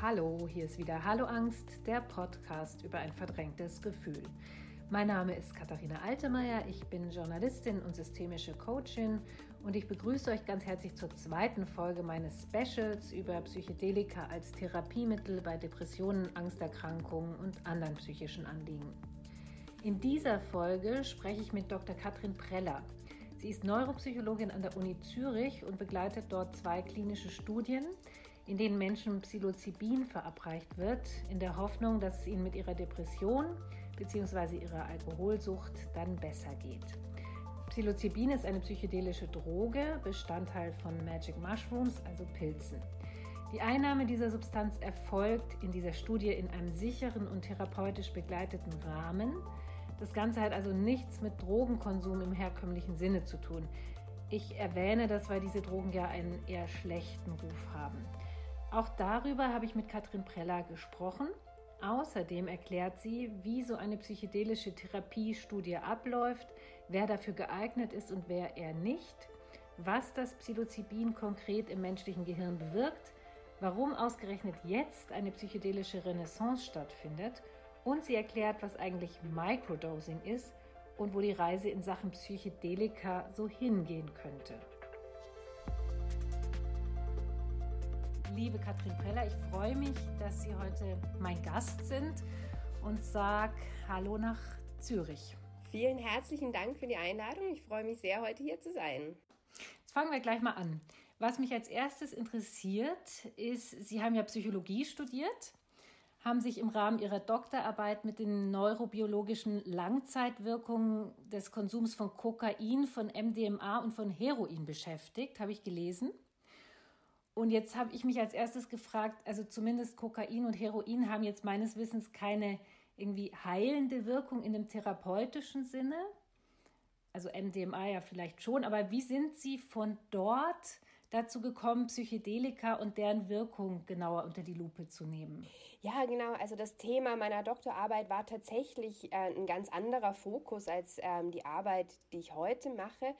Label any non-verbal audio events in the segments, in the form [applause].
Hallo, hier ist wieder Hallo Angst, der Podcast über ein verdrängtes Gefühl. Mein Name ist Katharina Altemeyer, ich bin Journalistin und systemische Coachin und ich begrüße euch ganz herzlich zur zweiten Folge meines Specials über Psychedelika als Therapiemittel bei Depressionen, Angsterkrankungen und anderen psychischen Anliegen. In dieser Folge spreche ich mit Dr. Katrin Preller. Sie ist Neuropsychologin an der Uni Zürich und begleitet dort zwei klinische Studien, in denen Menschen Psilocybin verabreicht wird, in der Hoffnung, dass es ihnen mit ihrer Depression bzw. ihrer Alkoholsucht dann besser geht. Psilocybin ist eine psychedelische Droge, Bestandteil von Magic Mushrooms, also Pilzen. Die Einnahme dieser Substanz erfolgt in dieser Studie in einem sicheren und therapeutisch begleiteten Rahmen. Das Ganze hat also nichts mit Drogenkonsum im herkömmlichen Sinne zu tun. Ich erwähne das, weil diese Drogen ja einen eher schlechten Ruf haben. Auch darüber habe ich mit Katrin Preller gesprochen. Außerdem erklärt sie, wie so eine psychedelische Therapiestudie abläuft, wer dafür geeignet ist und wer eher nicht, was das Psilocybin konkret im menschlichen Gehirn bewirkt, warum ausgerechnet jetzt eine psychedelische Renaissance stattfindet und sie erklärt, was eigentlich Microdosing ist und wo die Reise in Sachen Psychedelika so hingehen könnte. Liebe Katrin Preller. Ich freue mich, dass Sie heute mein Gast sind und sage Hallo nach Zürich. Vielen herzlichen Dank für die Einladung. Ich freue mich sehr, heute hier zu sein. Jetzt fangen wir gleich mal an. Was mich als erstes interessiert, ist, Sie haben ja Psychologie studiert, haben sich im Rahmen Ihrer Doktorarbeit mit den neurobiologischen Langzeitwirkungen des Konsums von Kokain, von MDMA und von Heroin beschäftigt, habe ich gelesen. Und jetzt habe ich mich als erstes gefragt, also zumindest Kokain und Heroin haben jetzt meines Wissens keine irgendwie heilende Wirkung in dem therapeutischen Sinne. Also MDMA ja vielleicht schon, aber wie sind Sie von dort dazu gekommen, Psychedelika und deren Wirkung genauer unter die Lupe zu nehmen? Ja, genau. Also das Thema meiner Doktorarbeit war tatsächlich äh, ein ganz anderer Fokus als ähm, die Arbeit, die ich heute mache.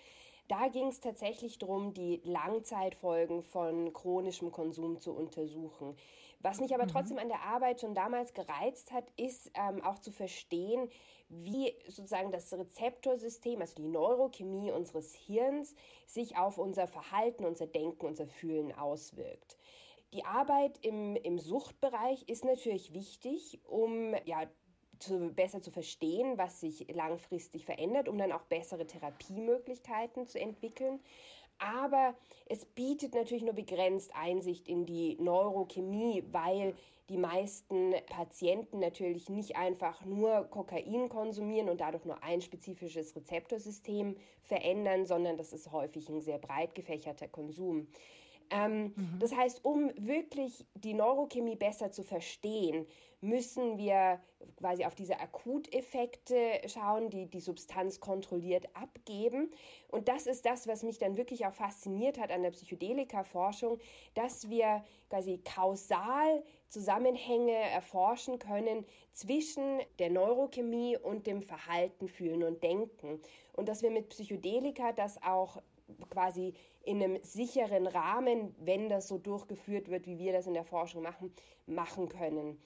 Da ging es tatsächlich darum, die Langzeitfolgen von chronischem Konsum zu untersuchen. Was mich aber mhm. trotzdem an der Arbeit schon damals gereizt hat, ist ähm, auch zu verstehen, wie sozusagen das Rezeptorsystem, also die Neurochemie unseres Hirns, sich auf unser Verhalten, unser Denken, unser Fühlen auswirkt. Die Arbeit im, im Suchtbereich ist natürlich wichtig, um ja, zu, besser zu verstehen, was sich langfristig verändert, um dann auch bessere Therapiemöglichkeiten zu entwickeln. Aber es bietet natürlich nur begrenzt Einsicht in die Neurochemie, weil die meisten Patienten natürlich nicht einfach nur Kokain konsumieren und dadurch nur ein spezifisches Rezeptorsystem verändern, sondern das ist häufig ein sehr breit gefächerter Konsum. Ähm, mhm. Das heißt, um wirklich die Neurochemie besser zu verstehen, müssen wir quasi auf diese Akuteffekte schauen, die die Substanz kontrolliert abgeben. Und das ist das, was mich dann wirklich auch fasziniert hat an der Psychedelika-Forschung, dass wir quasi kausal Zusammenhänge erforschen können zwischen der Neurochemie und dem Verhalten, Fühlen und Denken. Und dass wir mit Psychedelika das auch quasi in einem sicheren Rahmen, wenn das so durchgeführt wird, wie wir das in der Forschung machen, machen können.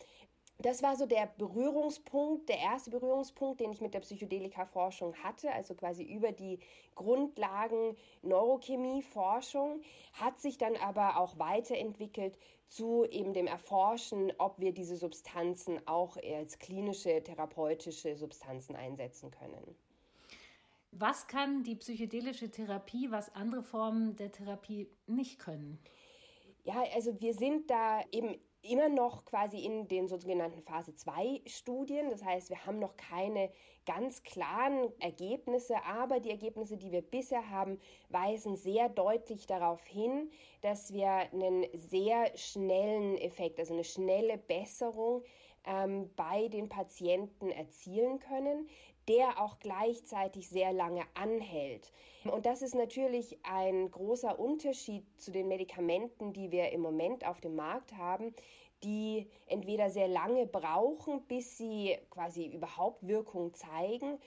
Das war so der Berührungspunkt, der erste Berührungspunkt, den ich mit der Psychedelika-Forschung hatte, also quasi über die Grundlagen Neurochemie-Forschung, hat sich dann aber auch weiterentwickelt zu eben dem Erforschen, ob wir diese Substanzen auch als klinische, therapeutische Substanzen einsetzen können. Was kann die psychedelische Therapie, was andere Formen der Therapie nicht können? Ja, also wir sind da eben immer noch quasi in den sogenannten Phase 2 Studien. Das heißt, wir haben noch keine ganz klaren Ergebnisse, aber die Ergebnisse, die wir bisher haben, weisen sehr deutlich darauf hin, dass wir einen sehr schnellen Effekt, also eine schnelle Besserung ähm, bei den Patienten erzielen können, der auch gleichzeitig sehr lange anhält. Und das ist natürlich ein großer Unterschied zu den Medikamenten, die wir im Moment auf dem Markt haben, die entweder sehr lange brauchen, bis sie quasi überhaupt Wirkung zeigen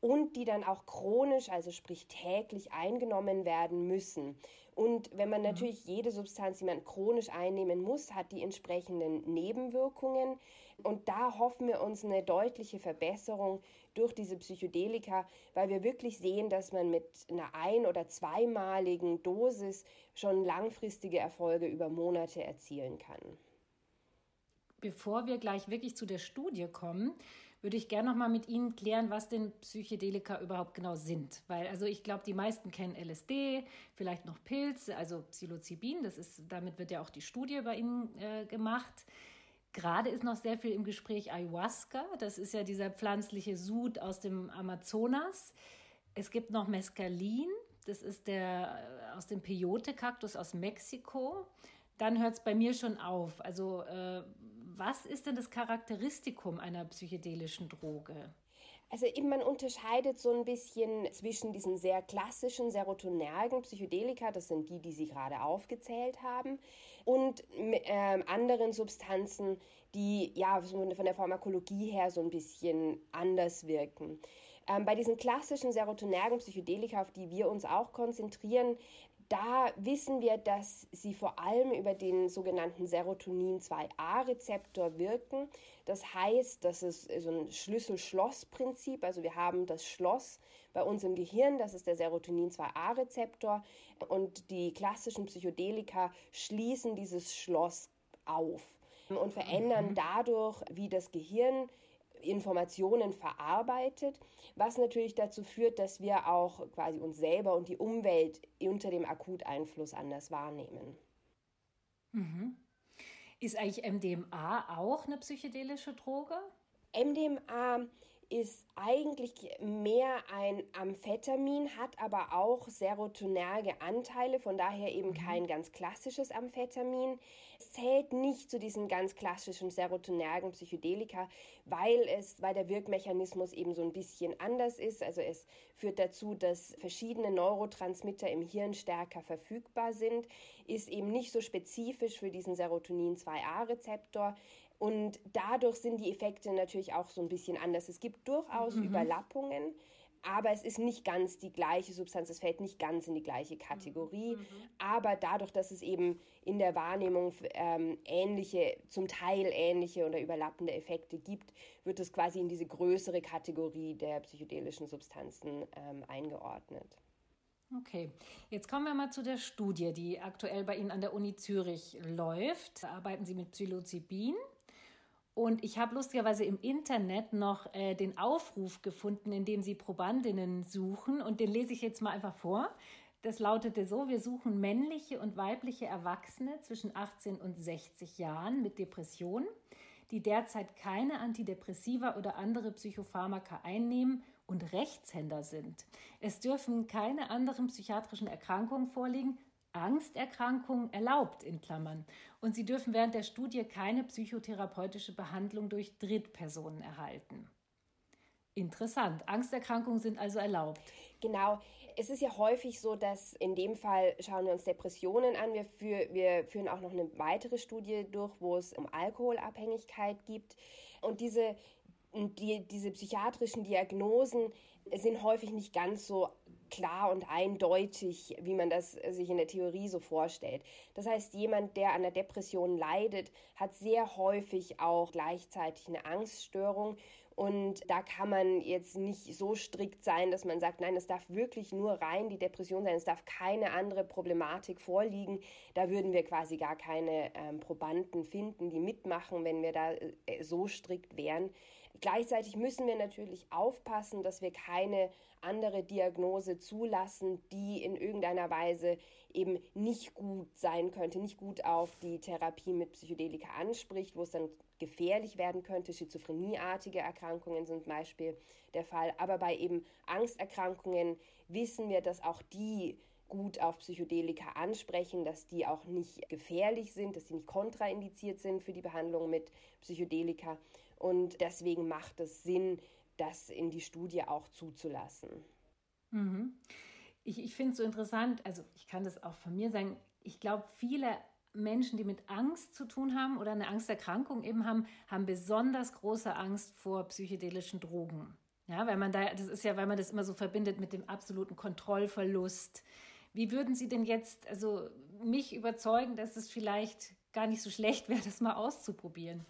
und die dann auch chronisch, also sprich täglich eingenommen werden müssen. Und wenn man mhm. natürlich jede Substanz, die man chronisch einnehmen muss, hat die entsprechenden Nebenwirkungen. Und da hoffen wir uns eine deutliche Verbesserung durch diese Psychedelika, weil wir wirklich sehen, dass man mit einer ein- oder zweimaligen Dosis schon langfristige Erfolge über Monate erzielen kann. Bevor wir gleich wirklich zu der Studie kommen, würde ich gerne noch mal mit Ihnen klären, was denn Psychedelika überhaupt genau sind. Weil also ich glaube, die meisten kennen LSD, vielleicht noch Pilze, also Psilocybin, das ist, damit wird ja auch die Studie bei Ihnen äh, gemacht. Gerade ist noch sehr viel im Gespräch Ayahuasca, das ist ja dieser pflanzliche Sud aus dem Amazonas. Es gibt noch Mescalin, das ist der äh, aus dem Peyote-Kaktus aus Mexiko. Dann hört es bei mir schon auf. Also äh, was ist denn das Charakteristikum einer psychedelischen Droge? Also eben man unterscheidet so ein bisschen zwischen diesen sehr klassischen serotonergen Psychedelika, das sind die, die Sie gerade aufgezählt haben, und äh, anderen Substanzen, die ja von der Pharmakologie her so ein bisschen anders wirken. Ähm, bei diesen klassischen serotonergen Psychedelika, auf die wir uns auch konzentrieren, da wissen wir, dass sie vor allem über den sogenannten Serotonin-2a-Rezeptor wirken. Das heißt, das ist so ein Schlüssel-Schloss-Prinzip. Also wir haben das Schloss bei uns im Gehirn, das ist der Serotonin-2a-Rezeptor. Und die klassischen Psychedelika schließen dieses Schloss auf und verändern mhm. dadurch, wie das Gehirn Informationen verarbeitet, was natürlich dazu führt, dass wir auch quasi uns selber und die Umwelt unter dem Akuteinfluss anders wahrnehmen. Mhm. Ist eigentlich MDMA auch eine psychedelische Droge? MDMA ist eigentlich mehr ein Amphetamin, hat aber auch serotonerge Anteile, von daher eben mhm. kein ganz klassisches Amphetamin. Zählt nicht zu diesen ganz klassischen serotonergen Psychedelika, weil es, weil der Wirkmechanismus eben so ein bisschen anders ist. Also es führt dazu, dass verschiedene Neurotransmitter im Hirn stärker verfügbar sind, ist eben nicht so spezifisch für diesen Serotonin-2A-Rezeptor. Und dadurch sind die Effekte natürlich auch so ein bisschen anders. Es gibt durchaus mhm. Überlappungen, aber es ist nicht ganz die gleiche Substanz, es fällt nicht ganz in die gleiche Kategorie. Mhm. Aber dadurch, dass es eben in der Wahrnehmung ähm, ähnliche, zum Teil ähnliche oder überlappende Effekte gibt, wird es quasi in diese größere Kategorie der psychedelischen Substanzen ähm, eingeordnet. Okay, jetzt kommen wir mal zu der Studie, die aktuell bei Ihnen an der Uni Zürich läuft. Da arbeiten Sie mit Psilocybin. Und ich habe lustigerweise im Internet noch äh, den Aufruf gefunden, in dem sie Probandinnen suchen. Und den lese ich jetzt mal einfach vor. Das lautete so, wir suchen männliche und weibliche Erwachsene zwischen 18 und 60 Jahren mit Depressionen, die derzeit keine Antidepressiva oder andere Psychopharmaka einnehmen und Rechtshänder sind. Es dürfen keine anderen psychiatrischen Erkrankungen vorliegen, Angsterkrankung erlaubt in Klammern. Und sie dürfen während der Studie keine psychotherapeutische Behandlung durch Drittpersonen erhalten. Interessant. Angsterkrankungen sind also erlaubt. Genau. Es ist ja häufig so, dass in dem Fall schauen wir uns Depressionen an. Wir, für, wir führen auch noch eine weitere Studie durch, wo es um Alkoholabhängigkeit gibt. Und diese, die, diese psychiatrischen Diagnosen sind häufig nicht ganz so klar und eindeutig, wie man das sich in der Theorie so vorstellt. Das heißt, jemand, der an der Depression leidet, hat sehr häufig auch gleichzeitig eine Angststörung. Und da kann man jetzt nicht so strikt sein, dass man sagt, nein, es darf wirklich nur rein die Depression sein, es darf keine andere Problematik vorliegen. Da würden wir quasi gar keine ähm, Probanden finden, die mitmachen, wenn wir da äh, so strikt wären. Gleichzeitig müssen wir natürlich aufpassen, dass wir keine andere Diagnose zulassen, die in irgendeiner Weise eben nicht gut sein könnte, nicht gut auf die Therapie mit Psychedelika anspricht, wo es dann gefährlich werden könnte. Schizophrenieartige Erkrankungen sind zum Beispiel der Fall. Aber bei eben Angsterkrankungen wissen wir, dass auch die gut auf Psychedelika ansprechen, dass die auch nicht gefährlich sind, dass die nicht kontraindiziert sind für die Behandlung mit Psychedelika. Und deswegen macht es Sinn, das in die Studie auch zuzulassen. Mhm. Ich, ich finde es so interessant, also ich kann das auch von mir sagen, ich glaube, viele Menschen, die mit Angst zu tun haben oder eine Angsterkrankung eben haben, haben besonders große Angst vor psychedelischen Drogen. Ja, weil man da, das ist ja, weil man das immer so verbindet mit dem absoluten Kontrollverlust. Wie würden Sie denn jetzt, also mich überzeugen, dass es vielleicht gar nicht so schlecht wäre, das mal auszuprobieren?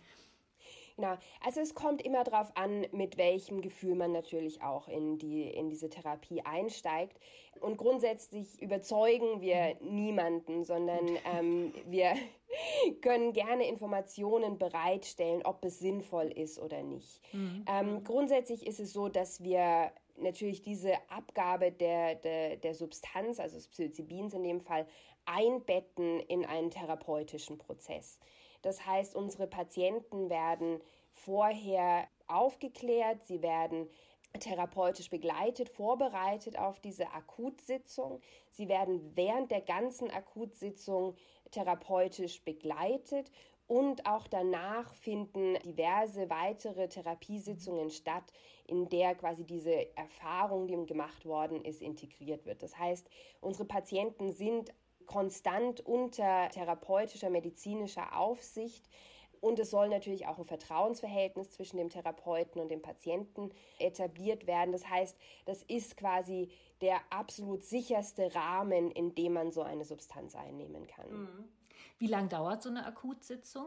Genau. Also es kommt immer darauf an, mit welchem Gefühl man natürlich auch in, die, in diese Therapie einsteigt. Und grundsätzlich überzeugen wir niemanden, sondern ähm, wir [laughs] können gerne Informationen bereitstellen, ob es sinnvoll ist oder nicht. Mhm. Ähm, grundsätzlich ist es so, dass wir natürlich diese Abgabe der, der, der Substanz, also des Psilocybins in dem Fall, einbetten in einen therapeutischen Prozess. Das heißt, unsere Patienten werden vorher aufgeklärt, sie werden therapeutisch begleitet, vorbereitet auf diese Akutsitzung. Sie werden während der ganzen Akutsitzung therapeutisch begleitet und auch danach finden diverse weitere Therapiesitzungen statt, in der quasi diese Erfahrung, die gemacht worden ist, integriert wird. Das heißt, unsere Patienten sind konstant unter therapeutischer, medizinischer Aufsicht. Und es soll natürlich auch ein Vertrauensverhältnis zwischen dem Therapeuten und dem Patienten etabliert werden. Das heißt, das ist quasi der absolut sicherste Rahmen, in dem man so eine Substanz einnehmen kann. Mhm. Wie lange dauert so eine Akutsitzung?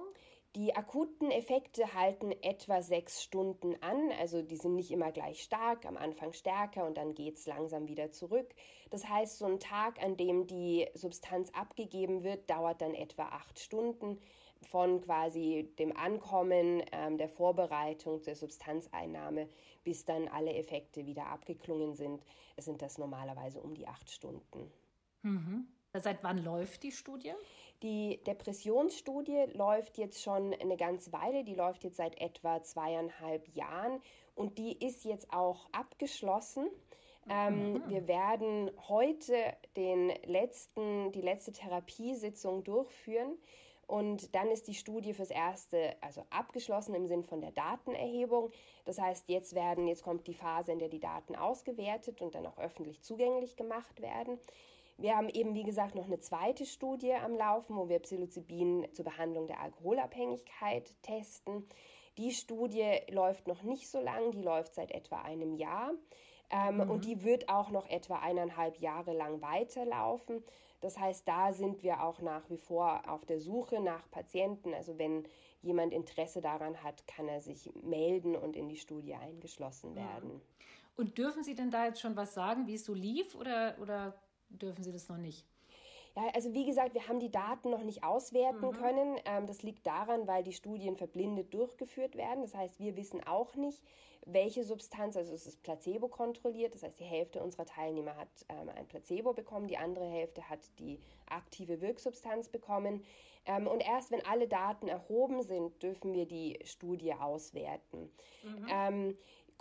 Die akuten Effekte halten etwa sechs Stunden an, also die sind nicht immer gleich stark, am Anfang stärker und dann geht es langsam wieder zurück. Das heißt, so ein Tag, an dem die Substanz abgegeben wird, dauert dann etwa acht Stunden von quasi dem Ankommen, ähm, der Vorbereitung der Substanzeinnahme, bis dann alle Effekte wieder abgeklungen sind, sind das normalerweise um die acht Stunden. Mhm. Seit wann läuft die Studie? Die Depressionsstudie läuft jetzt schon eine ganze Weile, die läuft jetzt seit etwa zweieinhalb Jahren und die ist jetzt auch abgeschlossen. Ähm, mhm. wir werden heute den letzten, die letzte Therapiesitzung durchführen. Und dann ist die Studie fürs erste also abgeschlossen im Sinn von der Datenerhebung. Das heißt, jetzt werden, jetzt kommt die Phase, in der die Daten ausgewertet und dann auch öffentlich zugänglich gemacht werden. Wir haben eben, wie gesagt, noch eine zweite Studie am Laufen, wo wir Psilocybin zur Behandlung der Alkoholabhängigkeit testen. Die Studie läuft noch nicht so lang, die läuft seit etwa einem Jahr. Ähm, mhm. Und die wird auch noch etwa eineinhalb Jahre lang weiterlaufen. Das heißt, da sind wir auch nach wie vor auf der Suche nach Patienten. Also wenn jemand Interesse daran hat, kann er sich melden und in die Studie eingeschlossen werden. Und dürfen Sie denn da jetzt schon was sagen, wie es so lief oder, oder dürfen Sie das noch nicht? Ja, also wie gesagt, wir haben die Daten noch nicht auswerten mhm. können. Ähm, das liegt daran, weil die Studien verblindet durchgeführt werden. Das heißt, wir wissen auch nicht, welche Substanz, also es ist Placebo kontrolliert. Das heißt, die Hälfte unserer Teilnehmer hat ähm, ein Placebo bekommen, die andere Hälfte hat die aktive Wirksubstanz bekommen. Ähm, und erst wenn alle Daten erhoben sind, dürfen wir die Studie auswerten. Mhm.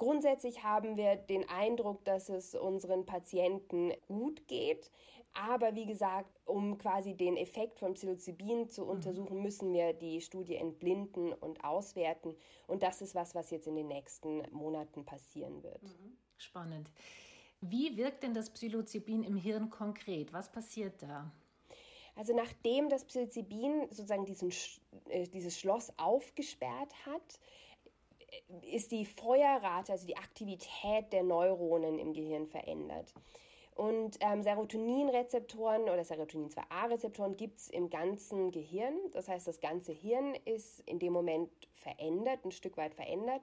Grundsätzlich haben wir den Eindruck, dass es unseren Patienten gut geht. Aber wie gesagt, um quasi den Effekt von Psilocybin zu mhm. untersuchen, müssen wir die Studie entblinden und auswerten. Und das ist was, was jetzt in den nächsten Monaten passieren wird. Mhm. Spannend. Wie wirkt denn das Psilocybin im Hirn konkret? Was passiert da? Also nachdem das Psilocybin sozusagen diesen, äh, dieses Schloss aufgesperrt hat, ist die Feuerrate, also die Aktivität der Neuronen im Gehirn verändert. Und ähm, Serotoninrezeptoren oder Serotonin-2A-Rezeptoren gibt es im ganzen Gehirn. Das heißt, das ganze Hirn ist in dem Moment verändert, ein Stück weit verändert.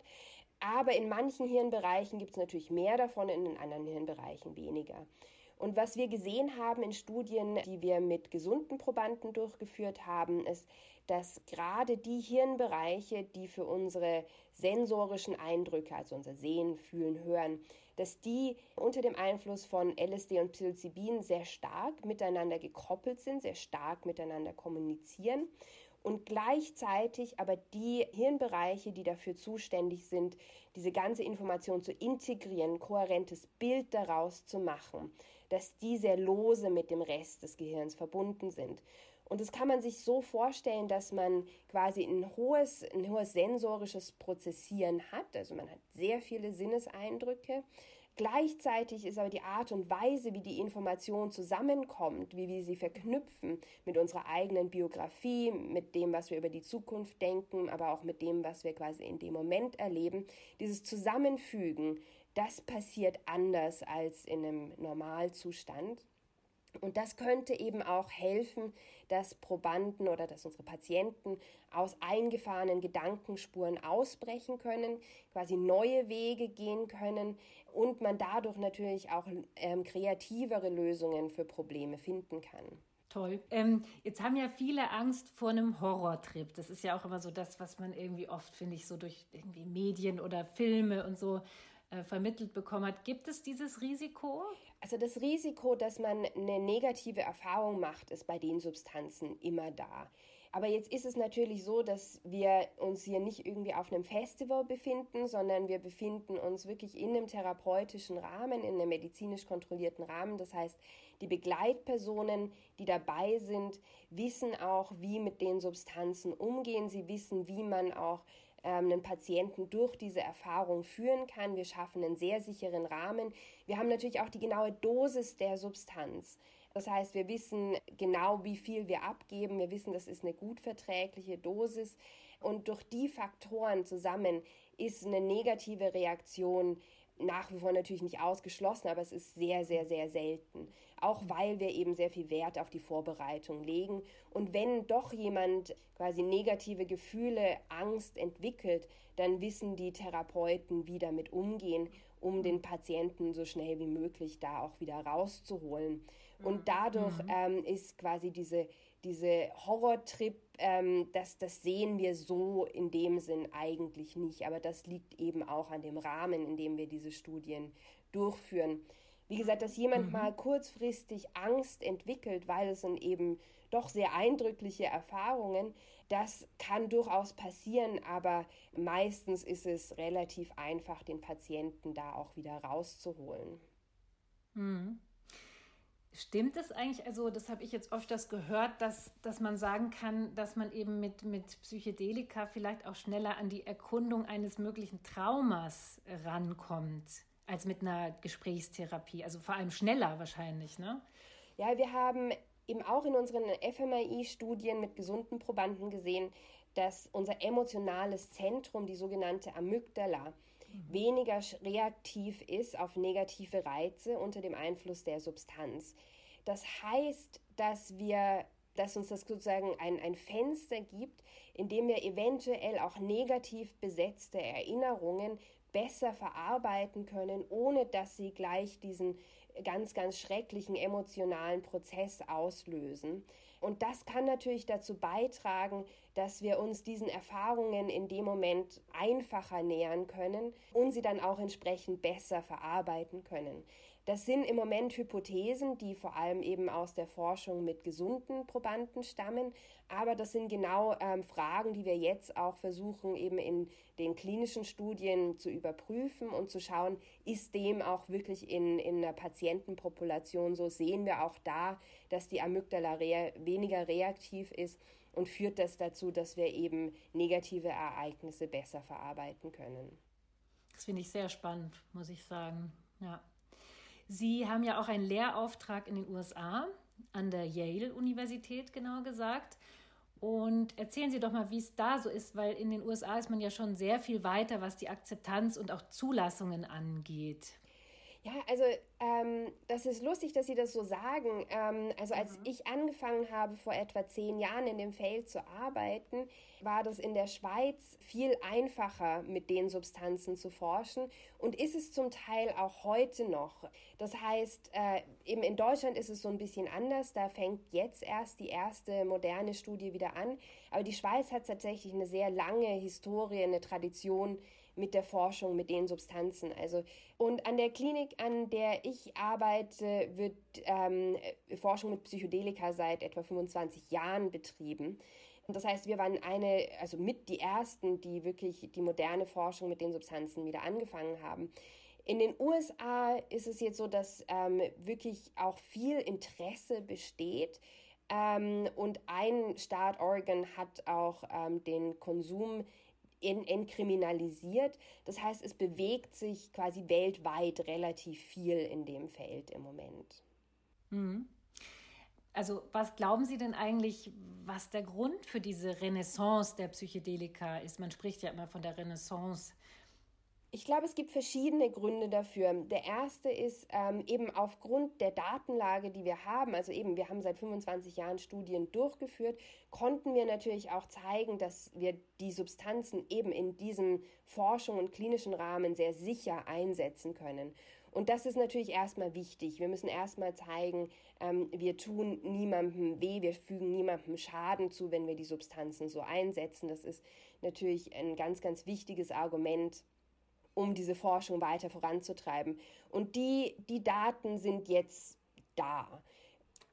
Aber in manchen Hirnbereichen gibt es natürlich mehr davon, in den anderen Hirnbereichen weniger. Und was wir gesehen haben in Studien, die wir mit gesunden Probanden durchgeführt haben, ist, dass gerade die Hirnbereiche, die für unsere sensorischen Eindrücke, also unser Sehen, Fühlen, Hören, dass die unter dem Einfluss von LSD und Psilocybin sehr stark miteinander gekoppelt sind, sehr stark miteinander kommunizieren und gleichzeitig aber die Hirnbereiche, die dafür zuständig sind, diese ganze Information zu integrieren, kohärentes Bild daraus zu machen, dass die sehr lose mit dem Rest des Gehirns verbunden sind. Und das kann man sich so vorstellen, dass man quasi ein hohes, ein hohes sensorisches Prozessieren hat. Also man hat sehr viele Sinneseindrücke. Gleichzeitig ist aber die Art und Weise, wie die Information zusammenkommt, wie wir sie verknüpfen mit unserer eigenen Biografie, mit dem, was wir über die Zukunft denken, aber auch mit dem, was wir quasi in dem Moment erleben, dieses Zusammenfügen das passiert anders als in einem Normalzustand. Und das könnte eben auch helfen, dass Probanden oder dass unsere Patienten aus eingefahrenen Gedankenspuren ausbrechen können, quasi neue Wege gehen können und man dadurch natürlich auch ähm, kreativere Lösungen für Probleme finden kann. Toll. Ähm, jetzt haben ja viele Angst vor einem Horrortrip. Das ist ja auch immer so das, was man irgendwie oft, finde ich, so durch irgendwie Medien oder Filme und so äh, vermittelt bekommen hat. Gibt es dieses Risiko? Also das Risiko, dass man eine negative Erfahrung macht, ist bei den Substanzen immer da. Aber jetzt ist es natürlich so, dass wir uns hier nicht irgendwie auf einem Festival befinden, sondern wir befinden uns wirklich in einem therapeutischen Rahmen, in einem medizinisch kontrollierten Rahmen. Das heißt, die Begleitpersonen, die dabei sind, wissen auch, wie mit den Substanzen umgehen. Sie wissen, wie man auch einen Patienten durch diese Erfahrung führen kann. Wir schaffen einen sehr sicheren Rahmen. Wir haben natürlich auch die genaue Dosis der Substanz. Das heißt, wir wissen genau, wie viel wir abgeben. Wir wissen, das ist eine gut verträgliche Dosis. Und durch die Faktoren zusammen ist eine negative Reaktion nach wie vor natürlich nicht ausgeschlossen, aber es ist sehr, sehr, sehr selten. Auch weil wir eben sehr viel Wert auf die Vorbereitung legen. Und wenn doch jemand quasi negative Gefühle, Angst entwickelt, dann wissen die Therapeuten, wie damit umgehen, um den Patienten so schnell wie möglich da auch wieder rauszuholen. Und mhm. dadurch mhm. ähm, ist quasi diese, diese Horrortrip, ähm, das, das sehen wir so in dem Sinn eigentlich nicht. Aber das liegt eben auch an dem Rahmen, in dem wir diese Studien durchführen. Wie gesagt, dass jemand mhm. mal kurzfristig Angst entwickelt, weil es sind eben doch sehr eindrückliche Erfahrungen, das kann durchaus passieren, aber meistens ist es relativ einfach, den Patienten da auch wieder rauszuholen. Mhm. Stimmt es eigentlich, also das habe ich jetzt öfters gehört, dass, dass man sagen kann, dass man eben mit, mit Psychedelika vielleicht auch schneller an die Erkundung eines möglichen Traumas rankommt, als mit einer Gesprächstherapie. Also vor allem schneller wahrscheinlich, ne? Ja, wir haben eben auch in unseren FMI-Studien mit gesunden Probanden gesehen, dass unser emotionales Zentrum, die sogenannte Amygdala, weniger reaktiv ist auf negative Reize unter dem Einfluss der Substanz. Das heißt, dass wir dass uns das sozusagen ein, ein Fenster gibt, in dem wir eventuell auch negativ besetzte Erinnerungen besser verarbeiten können, ohne dass sie gleich diesen ganz, ganz schrecklichen emotionalen Prozess auslösen. Und das kann natürlich dazu beitragen, dass wir uns diesen Erfahrungen in dem Moment einfacher nähern können und sie dann auch entsprechend besser verarbeiten können. Das sind im Moment Hypothesen, die vor allem eben aus der Forschung mit gesunden Probanden stammen. Aber das sind genau ähm, Fragen, die wir jetzt auch versuchen, eben in den klinischen Studien zu überprüfen und zu schauen, ist dem auch wirklich in, in einer Patientenpopulation so? Sehen wir auch da, dass die Amygdala rea weniger reaktiv ist und führt das dazu, dass wir eben negative Ereignisse besser verarbeiten können. Das finde ich sehr spannend, muss ich sagen. Ja. Sie haben ja auch einen Lehrauftrag in den USA, an der Yale-Universität genauer gesagt. Und erzählen Sie doch mal, wie es da so ist, weil in den USA ist man ja schon sehr viel weiter, was die Akzeptanz und auch Zulassungen angeht. Ja, also ähm, das ist lustig, dass Sie das so sagen. Ähm, also als mhm. ich angefangen habe, vor etwa zehn Jahren in dem Feld zu arbeiten, war das in der Schweiz viel einfacher, mit den Substanzen zu forschen und ist es zum Teil auch heute noch. Das heißt, äh, eben in Deutschland ist es so ein bisschen anders. Da fängt jetzt erst die erste moderne Studie wieder an. Aber die Schweiz hat tatsächlich eine sehr lange Historie, eine Tradition mit der Forschung, mit den Substanzen. Also und an der Klinik, an der ich arbeite, wird ähm, Forschung mit Psychedelika seit etwa 25 Jahren betrieben. Und das heißt, wir waren eine, also mit die ersten, die wirklich die moderne Forschung mit den Substanzen wieder angefangen haben. In den USA ist es jetzt so, dass ähm, wirklich auch viel Interesse besteht. Ähm, und ein Staat, Oregon, hat auch ähm, den Konsum entkriminalisiert. Das heißt, es bewegt sich quasi weltweit relativ viel in dem Feld im Moment. Mhm. Also was glauben Sie denn eigentlich, was der Grund für diese Renaissance der Psychedelika ist? Man spricht ja immer von der Renaissance Ich glaube, es gibt verschiedene Gründe dafür. Der erste ist ähm, eben aufgrund der Datenlage, die wir haben, also eben, wir haben seit 25 Jahren Studien durchgeführt, konnten wir natürlich auch zeigen, dass wir die Substanzen eben in diesem Forschung und klinischen Rahmen sehr sicher einsetzen können. Und das ist natürlich erstmal wichtig. Wir müssen erstmal zeigen, ähm, wir tun niemandem weh, wir fügen niemandem Schaden zu, wenn wir die Substanzen so einsetzen. Das ist natürlich ein ganz, ganz wichtiges Argument um diese Forschung weiter voranzutreiben. Und die, die Daten sind jetzt da.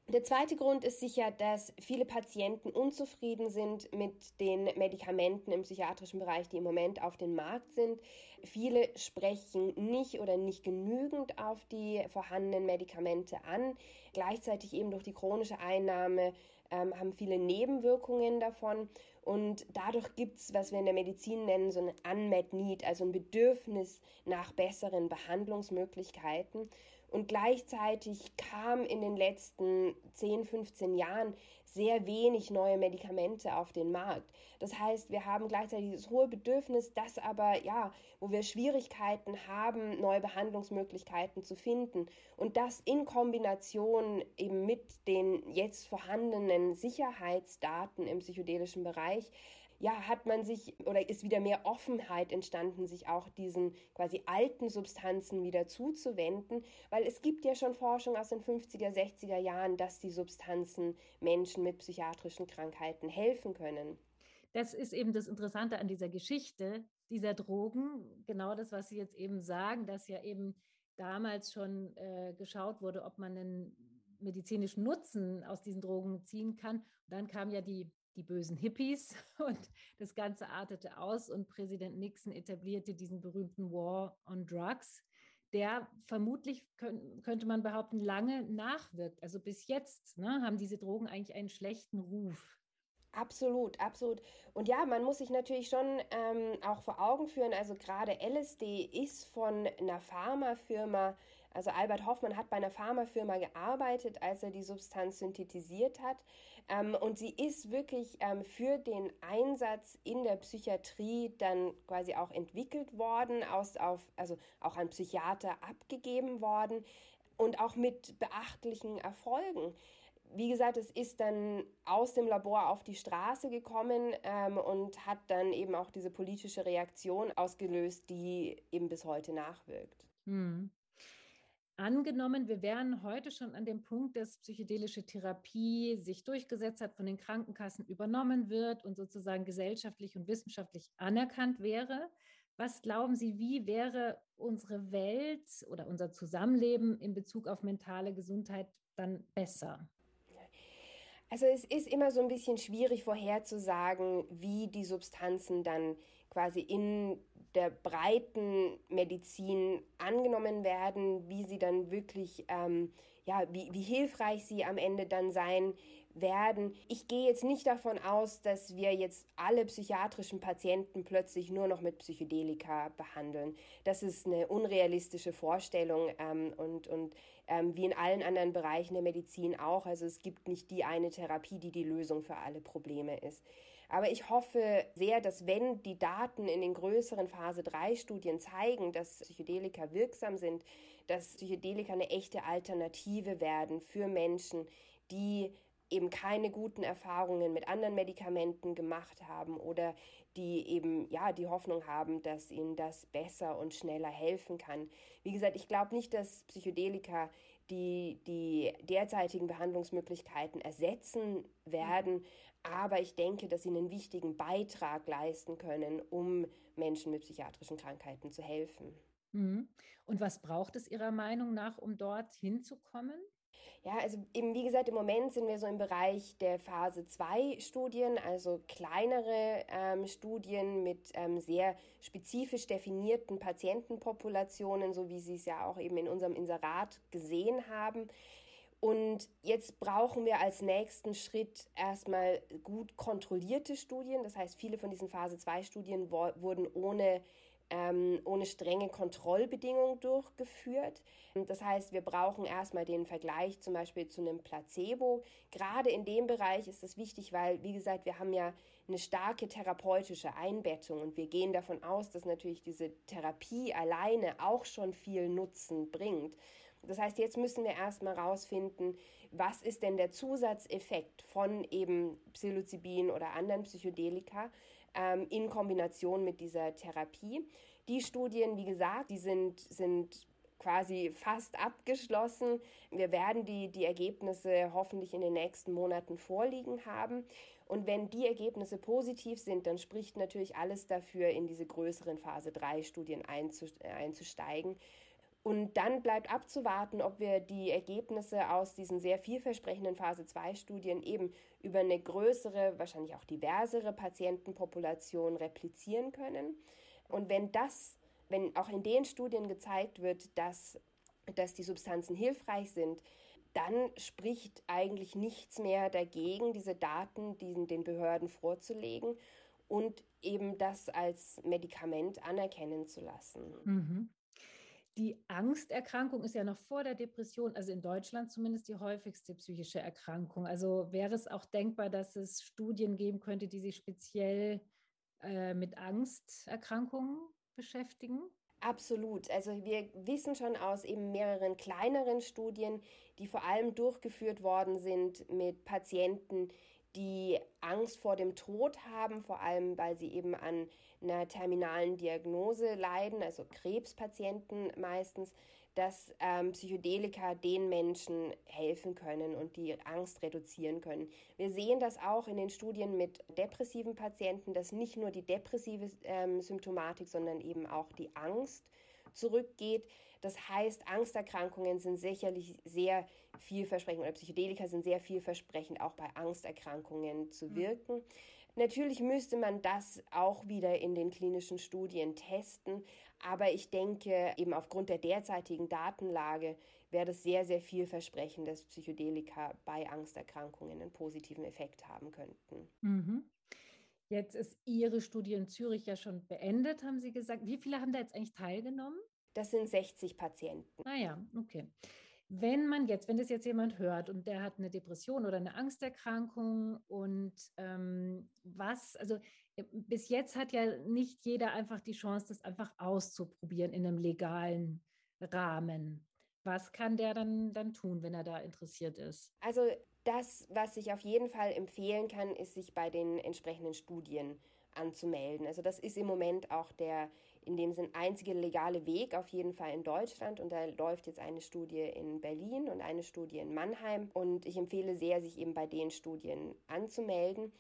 Der zweite Grund ist sicher, dass viele Patienten unzufrieden sind mit den Medikamenten im psychiatrischen Bereich, die im Moment auf dem Markt sind. Viele sprechen nicht oder nicht genügend auf die vorhandenen Medikamente an. Gleichzeitig eben durch die chronische Einnahme ähm, haben viele Nebenwirkungen davon. Und dadurch gibt es, was wir in der Medizin nennen, so ein Unmet Need, also ein Bedürfnis nach besseren Behandlungsmöglichkeiten. Und gleichzeitig kam in den letzten 10, 15 Jahren sehr wenig neue Medikamente auf den Markt. Das heißt, wir haben gleichzeitig dieses hohe Bedürfnis, das aber, ja, wo wir Schwierigkeiten haben, neue Behandlungsmöglichkeiten zu finden. Und das in Kombination eben mit den jetzt vorhandenen Sicherheitsdaten im psychedelischen Bereich ja, hat man sich oder ist wieder mehr Offenheit entstanden, sich auch diesen quasi alten Substanzen wieder zuzuwenden, weil es gibt ja schon Forschung aus den 50er, 60er Jahren, dass die Substanzen Menschen mit psychiatrischen Krankheiten helfen können. Das ist eben das Interessante an dieser Geschichte dieser Drogen, genau das, was Sie jetzt eben sagen, dass ja eben damals schon äh, geschaut wurde, ob man einen medizinischen Nutzen aus diesen Drogen ziehen kann. Und dann kam ja die die bösen Hippies [laughs] und das Ganze artete aus und Präsident Nixon etablierte diesen berühmten War on Drugs, der vermutlich könnte man behaupten lange nachwirkt. Also bis jetzt ne, haben diese Drogen eigentlich einen schlechten Ruf. Absolut, absolut. Und ja, man muss sich natürlich schon ähm, auch vor Augen führen, also gerade LSD ist von einer Pharmafirma also Albert Hoffmann hat bei einer Pharmafirma gearbeitet, als er die Substanz synthetisiert hat. Ähm, und sie ist wirklich ähm, für den Einsatz in der Psychiatrie dann quasi auch entwickelt worden, aus, auf, also auch an Psychiater abgegeben worden und auch mit beachtlichen Erfolgen wie gesagt, es ist dann aus dem Labor auf die Straße gekommen ähm, und hat dann eben auch diese politische Reaktion ausgelöst, die eben bis heute nachwirkt. Hm. Angenommen, wir wären heute schon an dem Punkt, dass psychedelische Therapie sich durchgesetzt hat, von den Krankenkassen übernommen wird und sozusagen gesellschaftlich und wissenschaftlich anerkannt wäre. Was glauben Sie, wie wäre unsere Welt oder unser Zusammenleben in Bezug auf mentale Gesundheit dann besser? Also es ist immer so ein bisschen schwierig vorherzusagen, wie die Substanzen dann quasi in der breiten Medizin angenommen werden, wie sie dann wirklich, ähm, ja, wie, wie hilfreich sie am Ende dann sein werden. Ich gehe jetzt nicht davon aus, dass wir jetzt alle psychiatrischen Patienten plötzlich nur noch mit Psychedelika behandeln. Das ist eine unrealistische Vorstellung ähm, und, und ähm, wie in allen anderen Bereichen der Medizin auch. Also es gibt nicht die eine Therapie, die die Lösung für alle Probleme ist. Aber ich hoffe sehr, dass wenn die Daten in den größeren Phase 3 Studien zeigen, dass Psychedelika wirksam sind, dass Psychedelika eine echte Alternative werden für Menschen, die eben keine guten Erfahrungen mit anderen Medikamenten gemacht haben oder die eben ja die Hoffnung haben, dass ihnen das besser und schneller helfen kann. Wie gesagt, ich glaube nicht, dass Psychedelika die die derzeitigen Behandlungsmöglichkeiten ersetzen werden, aber ich denke, dass sie einen wichtigen Beitrag leisten können, um Menschen mit psychiatrischen Krankheiten zu helfen. Mhm. Und was braucht es Ihrer Meinung nach, um dort hinzukommen? Ja, also eben wie gesagt, im Moment sind wir so im Bereich der Phase 2 Studien, also kleinere ähm, Studien mit ähm, sehr spezifisch definierten Patientenpopulationen, so wie Sie es ja auch eben in unserem Inserat gesehen haben. Und jetzt brauchen wir als nächsten Schritt erstmal gut kontrollierte Studien. Das heißt, viele von diesen Phase 2 Studien wurden ohne ähm, ohne strenge Kontrollbedingungen durchgeführt. Das heißt, wir brauchen erstmal den Vergleich zum Beispiel zu einem Placebo. Gerade in dem Bereich ist es wichtig, weil, wie gesagt, wir haben ja eine starke therapeutische Einbettung und wir gehen davon aus, dass natürlich diese Therapie alleine auch schon viel Nutzen bringt. Das heißt, jetzt müssen wir erstmal rausfinden, was ist denn der Zusatzeffekt von eben Psilocybin oder anderen Psychedelika ähm, in Kombination mit dieser Therapie. Die Studien, wie gesagt, die sind, sind quasi fast abgeschlossen. Wir werden die, die Ergebnisse hoffentlich in den nächsten Monaten vorliegen haben. Und wenn die Ergebnisse positiv sind, dann spricht natürlich alles dafür, in diese größeren Phase 3 Studien einzusteigen. Und dann bleibt abzuwarten, ob wir die Ergebnisse aus diesen sehr vielversprechenden Phase 2 Studien eben über eine größere, wahrscheinlich auch diversere Patientenpopulation replizieren können. Und wenn das, wenn auch in den Studien gezeigt wird, dass, dass die Substanzen hilfreich sind, dann spricht eigentlich nichts mehr dagegen, diese Daten diesen, den Behörden vorzulegen und eben das als Medikament anerkennen zu lassen. Mhm. Die Angsterkrankung ist ja noch vor der Depression, also in Deutschland zumindest die häufigste psychische Erkrankung. Also wäre es auch denkbar, dass es Studien geben könnte, die sich speziell äh, mit Angsterkrankungen beschäftigen? Absolut. Also wir wissen schon aus eben mehreren kleineren Studien, die vor allem durchgeführt worden sind mit Patienten, die Angst vor dem Tod haben, vor allem weil sie eben an einer terminalen Diagnose leiden, also Krebspatienten meistens, dass ähm, Psychedelika den Menschen helfen können und die Angst reduzieren können. Wir sehen das auch in den Studien mit depressiven Patienten, dass nicht nur die depressive ähm, Symptomatik, sondern eben auch die Angst zurückgeht. Das heißt, Angsterkrankungen sind sicherlich sehr vielversprechend oder Psychedelika sind sehr vielversprechend, auch bei Angsterkrankungen zu mhm. wirken. Mhm. Natürlich müsste man das auch wieder in den klinischen Studien testen, aber ich denke, eben aufgrund der derzeitigen Datenlage wäre das sehr, sehr vielversprechend, dass Psychedelika bei Angsterkrankungen einen positiven Effekt haben könnten. Mhm. Jetzt ist Ihre Studie in Zürich ja schon beendet, haben Sie gesagt. Wie viele haben da jetzt eigentlich teilgenommen? Das sind 60 Patienten. Ah ja, okay. Wenn man jetzt, wenn das jetzt jemand hört und der hat eine Depression oder eine Angsterkrankung und ähm, was, also äh, bis jetzt hat ja nicht jeder einfach die Chance, das einfach auszuprobieren in einem legalen Rahmen. Was kann der dann, dann tun, wenn er da interessiert ist? Also das, was ich auf jeden Fall empfehlen kann, ist, sich bei den entsprechenden Studien anzumelden. Also das ist im Moment auch der in dem Sinn einzige legale Weg auf jeden Fall in Deutschland. Und da läuft jetzt eine Studie in Berlin und eine Studie in Mannheim. Und ich empfehle sehr, sich eben bei den Studien anzumelden.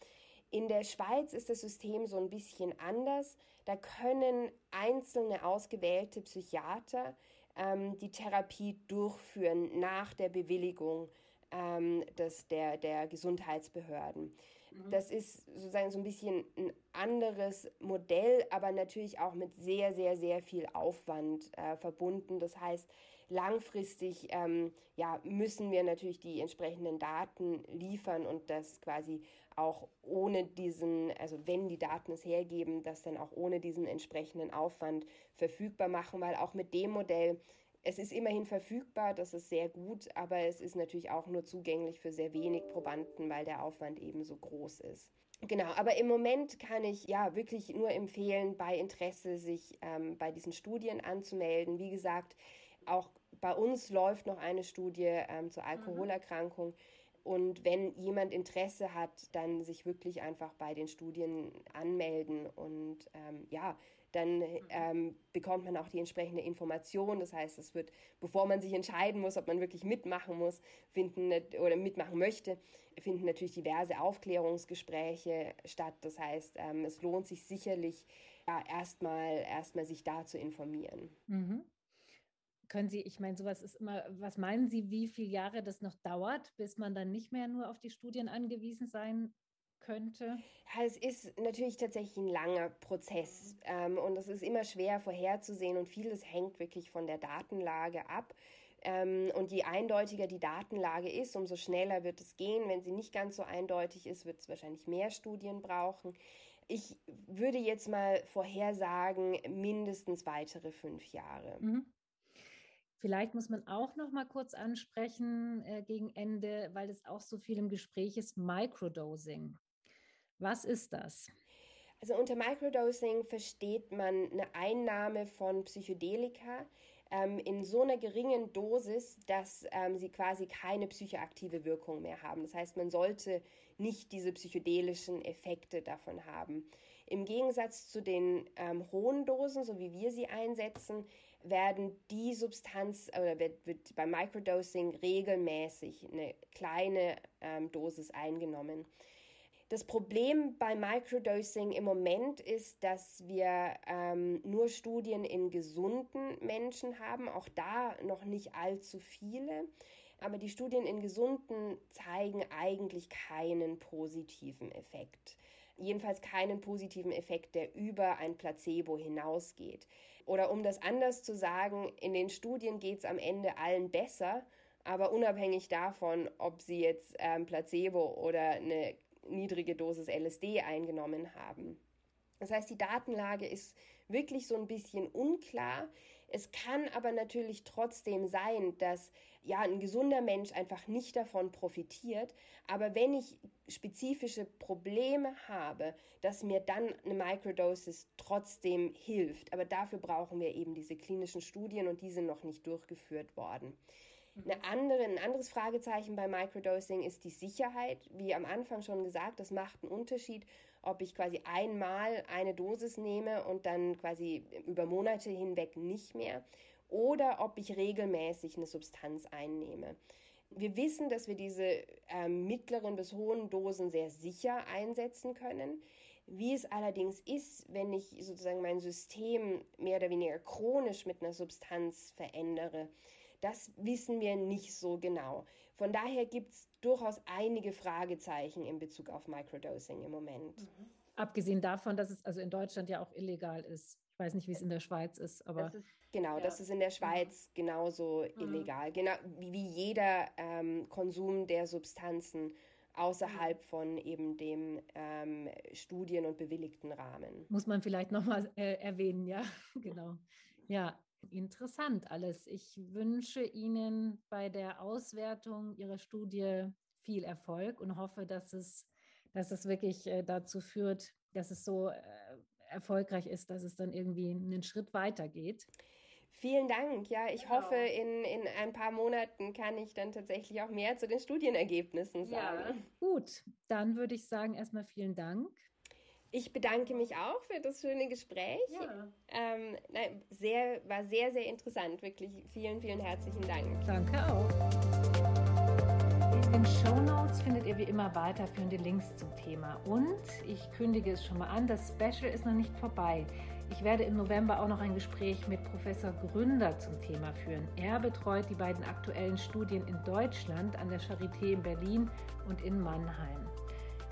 In der Schweiz ist das System so ein bisschen anders. Da können einzelne ausgewählte Psychiater ähm, die Therapie durchführen nach der Bewilligung ähm, des, der, der Gesundheitsbehörden. Mhm. Das ist sozusagen so ein bisschen ein anderes Modell, aber natürlich auch mit sehr, sehr, sehr viel Aufwand äh, verbunden. Das heißt, langfristig ähm, ja, müssen wir natürlich die entsprechenden Daten liefern und das quasi auch ohne diesen, also wenn die Daten es hergeben, das dann auch ohne diesen entsprechenden Aufwand verfügbar machen, weil auch mit dem Modell es ist immerhin verfügbar, das ist sehr gut, aber es ist natürlich auch nur zugänglich für sehr wenig Probanden, weil der Aufwand eben so groß ist. Genau, aber im Moment kann ich ja wirklich nur empfehlen, bei Interesse sich ähm, bei diesen Studien anzumelden. Wie gesagt, auch bei uns läuft noch eine Studie ähm, zur mhm. Alkoholerkrankung. Und wenn jemand Interesse hat, dann sich wirklich einfach bei den Studien anmelden und ähm, ja, dann mhm. ähm, bekommt man auch die entsprechende Information. Das heißt, es wird, bevor man sich entscheiden muss, ob man wirklich mitmachen muss, finden oder mitmachen möchte, finden natürlich diverse Aufklärungsgespräche statt. Das heißt, ähm, es lohnt sich sicherlich, ja, erstmal erstmal sich da zu informieren. Mhm. Können Sie, ich meine, sowas ist immer, was meinen Sie, wie viele Jahre das noch dauert, bis man dann nicht mehr nur auf die Studien angewiesen sein könnte? Ja, es ist natürlich tatsächlich ein langer Prozess ähm, und es ist immer schwer vorherzusehen und vieles hängt wirklich von der Datenlage ab. Ähm, und je eindeutiger die Datenlage ist, umso schneller wird es gehen. Wenn sie nicht ganz so eindeutig ist, wird es wahrscheinlich mehr Studien brauchen. Ich würde jetzt mal vorhersagen, mindestens weitere fünf Jahre. Mhm. Vielleicht muss man auch noch mal kurz ansprechen äh, gegen Ende, weil es auch so viel im Gespräch ist, Microdosing. Was ist das? Also unter Microdosing versteht man eine Einnahme von Psychedelika ähm, in so einer geringen Dosis, dass ähm, sie quasi keine psychoaktive Wirkung mehr haben. Das heißt, man sollte nicht diese psychedelischen Effekte davon haben. Im Gegensatz zu den ähm, hohen Dosen, so wie wir sie einsetzen, werden die Substanz oder wird, wird beim Microdosing regelmäßig eine kleine ähm, Dosis eingenommen. Das Problem bei Microdosing im Moment ist, dass wir ähm, nur Studien in gesunden Menschen haben, auch da noch nicht allzu viele. Aber die Studien in gesunden zeigen eigentlich keinen positiven Effekt. Jedenfalls keinen positiven Effekt, der über ein Placebo hinausgeht. Oder um das anders zu sagen, in den Studien geht es am Ende allen besser, aber unabhängig davon, ob sie jetzt ähm, Placebo oder eine niedrige Dosis LSD eingenommen haben. Das heißt, die Datenlage ist wirklich so ein bisschen unklar. Es kann aber natürlich trotzdem sein, dass ja ein gesunder Mensch einfach nicht davon profitiert. Aber wenn ich spezifische Probleme habe, dass mir dann eine Microdosis trotzdem hilft. Aber dafür brauchen wir eben diese klinischen Studien und die sind noch nicht durchgeführt worden. Eine andere, ein anderes Fragezeichen bei Microdosing ist die Sicherheit. Wie am Anfang schon gesagt, das macht einen Unterschied, ob ich quasi einmal eine Dosis nehme und dann quasi über Monate hinweg nicht mehr oder ob ich regelmäßig eine Substanz einnehme. Wir wissen, dass wir diese äh, mittleren bis hohen Dosen sehr sicher einsetzen können. Wie es allerdings ist, wenn ich sozusagen mein System mehr oder weniger chronisch mit einer Substanz verändere, das wissen wir nicht so genau. Von daher gibt es durchaus einige Fragezeichen in Bezug auf Microdosing im Moment. Mhm. Abgesehen davon, dass es also in Deutschland ja auch illegal ist. Ich weiß nicht, wie es in der Schweiz ist, aber. Das ist, genau, ja. das ist in der Schweiz mhm. genauso mhm. illegal. Genau wie jeder ähm, Konsum der Substanzen außerhalb mhm. von eben dem ähm, Studien- und bewilligten Rahmen. Muss man vielleicht nochmal äh, erwähnen, ja, [laughs] genau. Ja, Interessant alles. Ich wünsche Ihnen bei der Auswertung Ihrer Studie viel Erfolg und hoffe, dass es, dass es wirklich äh, dazu führt, dass es so äh, erfolgreich ist, dass es dann irgendwie einen Schritt weitergeht. Vielen Dank. Ja, ich genau. hoffe, in, in ein paar Monaten kann ich dann tatsächlich auch mehr zu den Studienergebnissen sagen. Ja, gut. Dann würde ich sagen, erstmal vielen Dank. Ich bedanke mich auch für das schöne Gespräch. Ja. Ähm, nein, sehr, war sehr, sehr interessant. Wirklich vielen, vielen herzlichen Dank. Danke auch. In den Show Notes findet ihr wie immer weiterführende Links zum Thema. Und ich kündige es schon mal an, das Special ist noch nicht vorbei. Ich werde im November auch noch ein Gespräch mit Professor Gründer zum Thema führen. Er betreut die beiden aktuellen Studien in Deutschland an der Charité in Berlin und in Mannheim.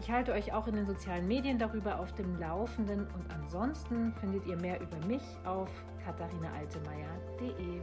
Ich halte euch auch in den sozialen Medien darüber auf dem Laufenden und ansonsten findet ihr mehr über mich auf katharinaaltemeyer.de.